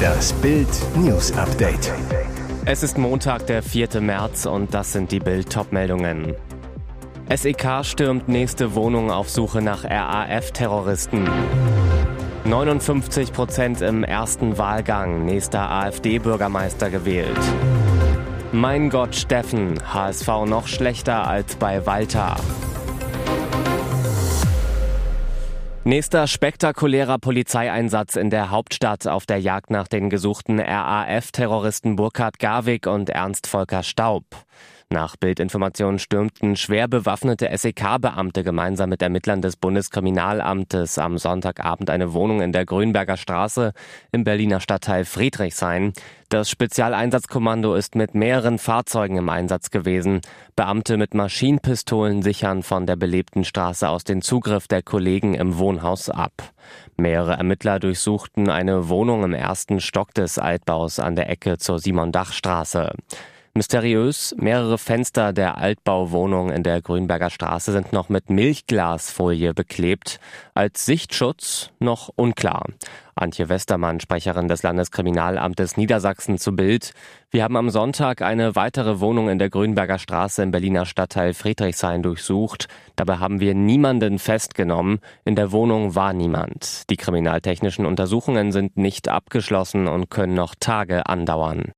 Das Bild News Update. Es ist Montag, der 4. März und das sind die Bild meldungen SEK stürmt nächste Wohnung auf Suche nach RAF-Terroristen. 59 Prozent im ersten Wahlgang, nächster AfD-Bürgermeister gewählt. Mein Gott, Steffen, HSV noch schlechter als bei Walter. Nächster spektakulärer Polizeieinsatz in der Hauptstadt auf der Jagd nach den gesuchten RAF-Terroristen Burkhard Garwig und Ernst Volker Staub. Nach Bildinformationen stürmten schwer bewaffnete SEK-Beamte gemeinsam mit Ermittlern des Bundeskriminalamtes am Sonntagabend eine Wohnung in der Grünberger Straße im Berliner Stadtteil Friedrichshain. Das Spezialeinsatzkommando ist mit mehreren Fahrzeugen im Einsatz gewesen. Beamte mit Maschinenpistolen sichern von der belebten Straße aus den Zugriff der Kollegen im Wohnhaus ab. Mehrere Ermittler durchsuchten eine Wohnung im ersten Stock des Altbaus an der Ecke zur Simon-Dach-Straße. Mysteriös, mehrere Fenster der Altbauwohnung in der Grünberger Straße sind noch mit Milchglasfolie beklebt. Als Sichtschutz noch unklar. Antje Westermann, Sprecherin des Landeskriminalamtes Niedersachsen zu Bild. Wir haben am Sonntag eine weitere Wohnung in der Grünberger Straße im Berliner Stadtteil Friedrichshain durchsucht. Dabei haben wir niemanden festgenommen. In der Wohnung war niemand. Die kriminaltechnischen Untersuchungen sind nicht abgeschlossen und können noch Tage andauern.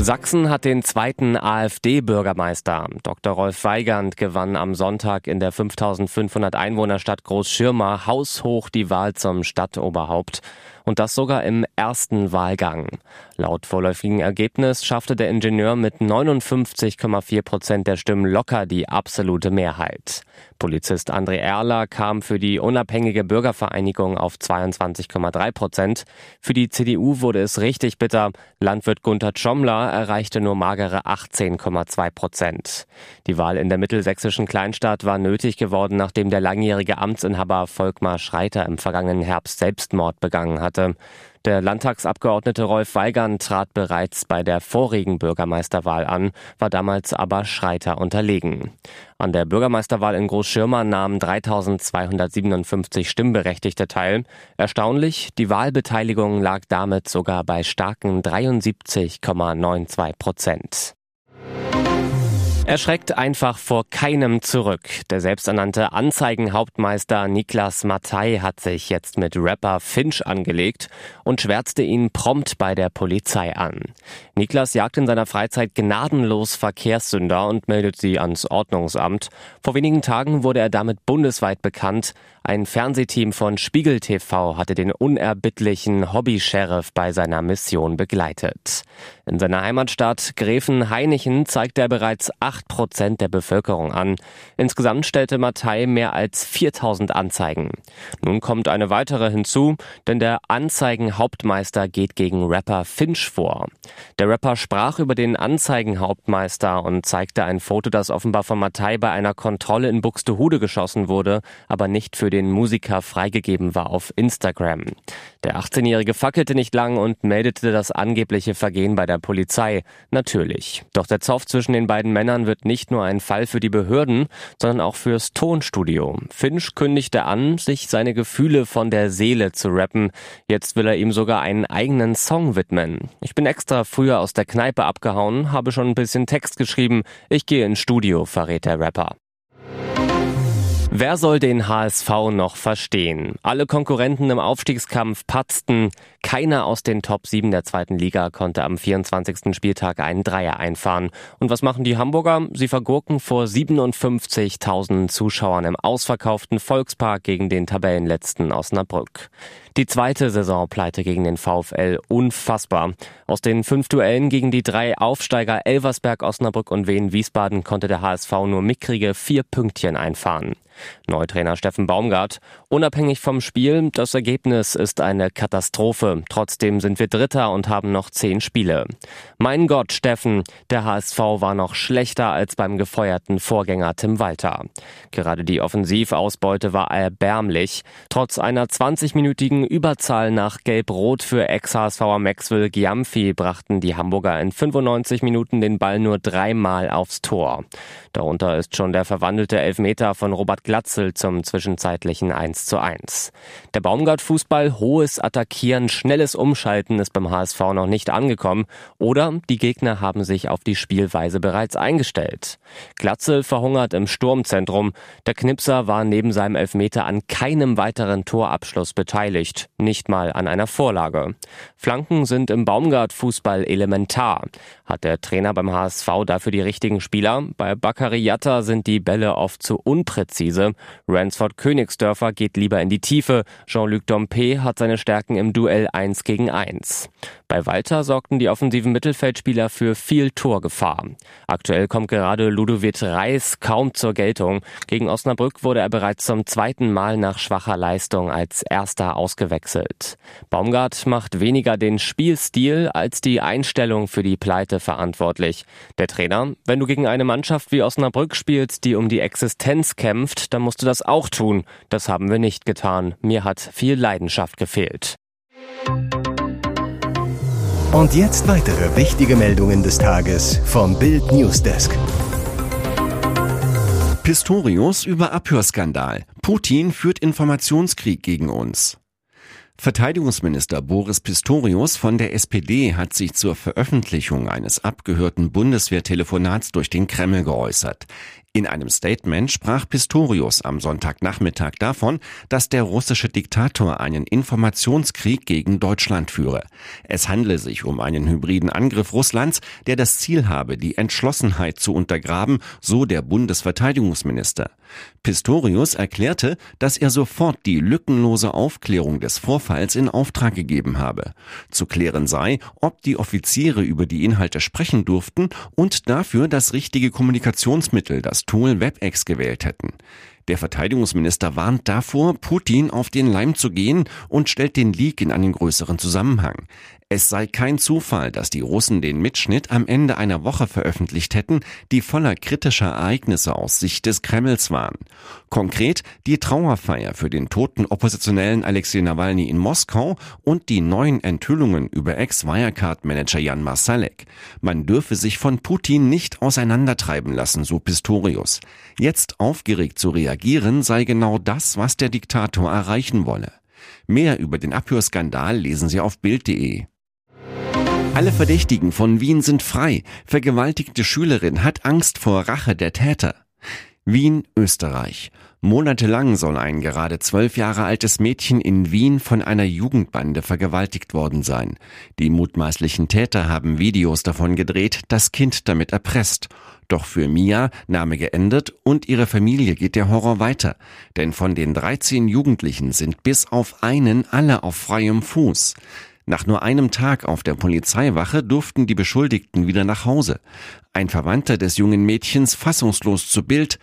Sachsen hat den zweiten AfD-Bürgermeister. Dr. Rolf Weigand gewann am Sonntag in der 5500 Einwohnerstadt Großschirma haushoch die Wahl zum Stadtoberhaupt und das sogar im ersten Wahlgang. Laut vorläufigen Ergebnis schaffte der Ingenieur mit 59,4 Prozent der Stimmen locker die absolute Mehrheit. Polizist André Erler kam für die unabhängige Bürgervereinigung auf 22,3 Prozent. Für die CDU wurde es richtig bitter. Landwirt Gunther Tschomler erreichte nur magere 18,2 Prozent. Die Wahl in der mittelsächsischen Kleinstadt war nötig geworden, nachdem der langjährige Amtsinhaber Volkmar Schreiter im vergangenen Herbst Selbstmord begangen hatte hatte. Der Landtagsabgeordnete Rolf Weigand trat bereits bei der vorigen Bürgermeisterwahl an, war damals aber Schreiter unterlegen. An der Bürgermeisterwahl in Großschirmer nahmen 3257 Stimmberechtigte teil. Erstaunlich, die Wahlbeteiligung lag damit sogar bei starken 73,92 Prozent. Er schreckt einfach vor keinem zurück. Der selbsternannte Anzeigenhauptmeister Niklas Mattei hat sich jetzt mit Rapper Finch angelegt und schwärzte ihn prompt bei der Polizei an. Niklas jagt in seiner Freizeit gnadenlos Verkehrssünder und meldet sie ans Ordnungsamt. Vor wenigen Tagen wurde er damit bundesweit bekannt. Ein Fernsehteam von Spiegel TV hatte den unerbittlichen Hobby-Sheriff bei seiner Mission begleitet. In seiner Heimatstadt Gräfenhainichen zeigt er bereits acht 8 Prozent der Bevölkerung an. Insgesamt stellte Mattei mehr als 4000 Anzeigen. Nun kommt eine weitere hinzu, denn der Anzeigenhauptmeister geht gegen Rapper Finch vor. Der Rapper sprach über den Anzeigenhauptmeister und zeigte ein Foto, das offenbar von Mattei bei einer Kontrolle in Buxtehude geschossen wurde, aber nicht für den Musiker freigegeben war auf Instagram. Der 18-Jährige fackelte nicht lang und meldete das angebliche Vergehen bei der Polizei. Natürlich. Doch der Zoff zwischen den beiden Männern wird nicht nur ein Fall für die Behörden, sondern auch fürs Tonstudio. Finch kündigte an, sich seine Gefühle von der Seele zu rappen. Jetzt will er ihm sogar einen eigenen Song widmen. Ich bin extra früher aus der Kneipe abgehauen, habe schon ein bisschen Text geschrieben. Ich gehe ins Studio, verrät der Rapper. Wer soll den HSV noch verstehen? Alle Konkurrenten im Aufstiegskampf patzten. Keiner aus den Top 7 der zweiten Liga konnte am 24. Spieltag einen Dreier einfahren. Und was machen die Hamburger? Sie vergurken vor 57.000 Zuschauern im ausverkauften Volkspark gegen den Tabellenletzten Osnabrück. Die zweite Saisonpleite gegen den VfL unfassbar. Aus den fünf Duellen gegen die drei Aufsteiger Elversberg, Osnabrück und Wien-Wiesbaden konnte der HSV nur mickrige vier Pünktchen einfahren. Neutrainer Steffen Baumgart. Unabhängig vom Spiel, das Ergebnis ist eine Katastrophe. Katastrophe. Trotzdem sind wir Dritter und haben noch zehn Spiele. Mein Gott, Steffen, der HSV war noch schlechter als beim gefeuerten Vorgänger Tim Walter. Gerade die Offensivausbeute war erbärmlich. Trotz einer 20-minütigen Überzahl nach Gelb-Rot für Ex-HSVer Maxwell Giamfi brachten die Hamburger in 95 Minuten den Ball nur dreimal aufs Tor. Darunter ist schon der verwandelte Elfmeter von Robert Glatzel zum zwischenzeitlichen 1 zu 1. Der Baumgart-Fußball, hohes Attackieren, schnelles Umschalten ist beim HSV noch nicht angekommen oder die Gegner haben sich auf die Spielweise bereits eingestellt. Glatzel verhungert im Sturmzentrum. Der Knipser war neben seinem Elfmeter an keinem weiteren Torabschluss beteiligt, nicht mal an einer Vorlage. Flanken sind im Baumgart-Fußball elementar. Hat der Trainer beim HSV dafür die richtigen Spieler? Bei Bakariata sind die Bälle oft zu unpräzise. Ransford Königsdörfer geht lieber in die Tiefe. Jean-Luc Dompe hat seine Stärken im Duell 1 gegen 1. Bei Walter sorgten die offensiven Mittelfeldspieler für viel Torgefahr. Aktuell kommt gerade Ludovic Reis kaum zur Geltung. Gegen Osnabrück wurde er bereits zum zweiten Mal nach schwacher Leistung als erster ausgewechselt. Baumgart macht weniger den Spielstil als die Einstellung für die Pleite verantwortlich. Der Trainer, wenn du gegen eine Mannschaft wie Osnabrück spielst, die um die Existenz kämpft, dann musst du das auch tun. Das haben wir nicht getan. Mir hat viel Leidenschaft gefehlt. Und jetzt weitere wichtige Meldungen des Tages vom Bild Newsdesk. Pistorius über Abhörskandal. Putin führt Informationskrieg gegen uns. Verteidigungsminister Boris Pistorius von der SPD hat sich zur Veröffentlichung eines abgehörten Bundeswehrtelefonats durch den Kreml geäußert. In einem Statement sprach Pistorius am Sonntagnachmittag davon, dass der russische Diktator einen Informationskrieg gegen Deutschland führe. Es handle sich um einen hybriden Angriff Russlands, der das Ziel habe, die Entschlossenheit zu untergraben, so der Bundesverteidigungsminister. Pistorius erklärte, dass er sofort die lückenlose Aufklärung des Vorfalls in Auftrag gegeben habe. Zu klären sei, ob die Offiziere über die Inhalte sprechen durften und dafür das richtige Kommunikationsmittel, das Tool WebEx gewählt hätten. Der Verteidigungsminister warnt davor, Putin auf den Leim zu gehen und stellt den Leak in einen größeren Zusammenhang. Es sei kein Zufall, dass die Russen den Mitschnitt am Ende einer Woche veröffentlicht hätten, die voller kritischer Ereignisse aus Sicht des Kremls waren. Konkret die Trauerfeier für den toten Oppositionellen Alexei Nawalny in Moskau und die neuen Enthüllungen über Ex-Wirecard-Manager Jan Marsalek. Man dürfe sich von Putin nicht auseinandertreiben lassen, so Pistorius. Jetzt aufgeregt zu reagieren sei genau das, was der Diktator erreichen wolle. Mehr über den Abhörskandal lesen Sie auf Bild.de. Alle Verdächtigen von Wien sind frei. Vergewaltigte Schülerin hat Angst vor Rache der Täter. Wien, Österreich. Monatelang soll ein gerade zwölf Jahre altes Mädchen in Wien von einer Jugendbande vergewaltigt worden sein. Die mutmaßlichen Täter haben Videos davon gedreht, das Kind damit erpresst. Doch für Mia, Name geendet, und ihre Familie geht der Horror weiter. Denn von den 13 Jugendlichen sind bis auf einen alle auf freiem Fuß. Nach nur einem Tag auf der Polizeiwache durften die Beschuldigten wieder nach Hause. Ein Verwandter des jungen Mädchens fassungslos zu Bild.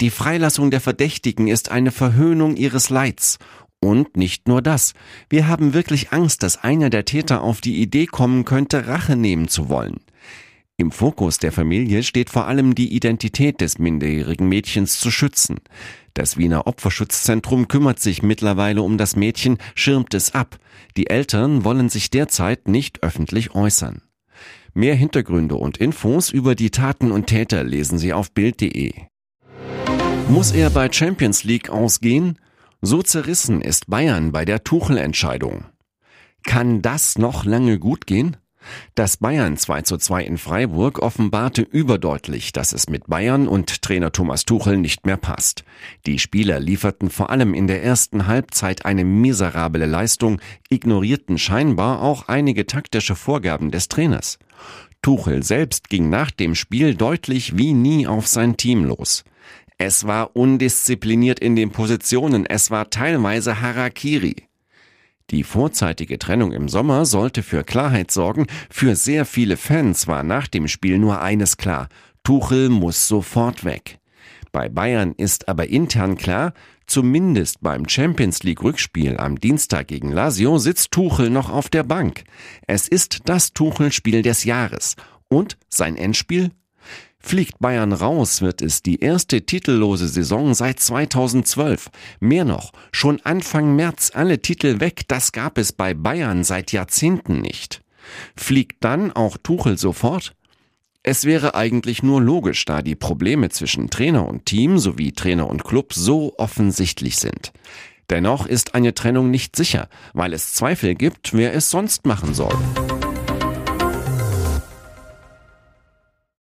Die Freilassung der Verdächtigen ist eine Verhöhnung ihres Leids. Und nicht nur das. Wir haben wirklich Angst, dass einer der Täter auf die Idee kommen könnte, Rache nehmen zu wollen. Im Fokus der Familie steht vor allem die Identität des minderjährigen Mädchens zu schützen. Das Wiener Opferschutzzentrum kümmert sich mittlerweile um das Mädchen, schirmt es ab. Die Eltern wollen sich derzeit nicht öffentlich äußern. Mehr Hintergründe und Infos über die Taten und Täter lesen Sie auf Bild.de. Muss er bei Champions League ausgehen? So zerrissen ist Bayern bei der Tuchel-Entscheidung. Kann das noch lange gut gehen? Das Bayern 2 zu 2 in Freiburg offenbarte überdeutlich, dass es mit Bayern und Trainer Thomas Tuchel nicht mehr passt. Die Spieler lieferten vor allem in der ersten Halbzeit eine miserable Leistung, ignorierten scheinbar auch einige taktische Vorgaben des Trainers. Tuchel selbst ging nach dem Spiel deutlich wie nie auf sein Team los. Es war undiszipliniert in den Positionen, es war teilweise Harakiri. Die vorzeitige Trennung im Sommer sollte für Klarheit sorgen. Für sehr viele Fans war nach dem Spiel nur eines klar. Tuchel muss sofort weg. Bei Bayern ist aber intern klar, Zumindest beim Champions League Rückspiel am Dienstag gegen Lazio sitzt Tuchel noch auf der Bank. Es ist das Tuchel-Spiel des Jahres. Und sein Endspiel? Fliegt Bayern raus, wird es die erste titellose Saison seit 2012. Mehr noch, schon Anfang März alle Titel weg, das gab es bei Bayern seit Jahrzehnten nicht. Fliegt dann auch Tuchel sofort? Es wäre eigentlich nur logisch, da die Probleme zwischen Trainer und Team sowie Trainer und Club so offensichtlich sind. Dennoch ist eine Trennung nicht sicher, weil es Zweifel gibt, wer es sonst machen soll.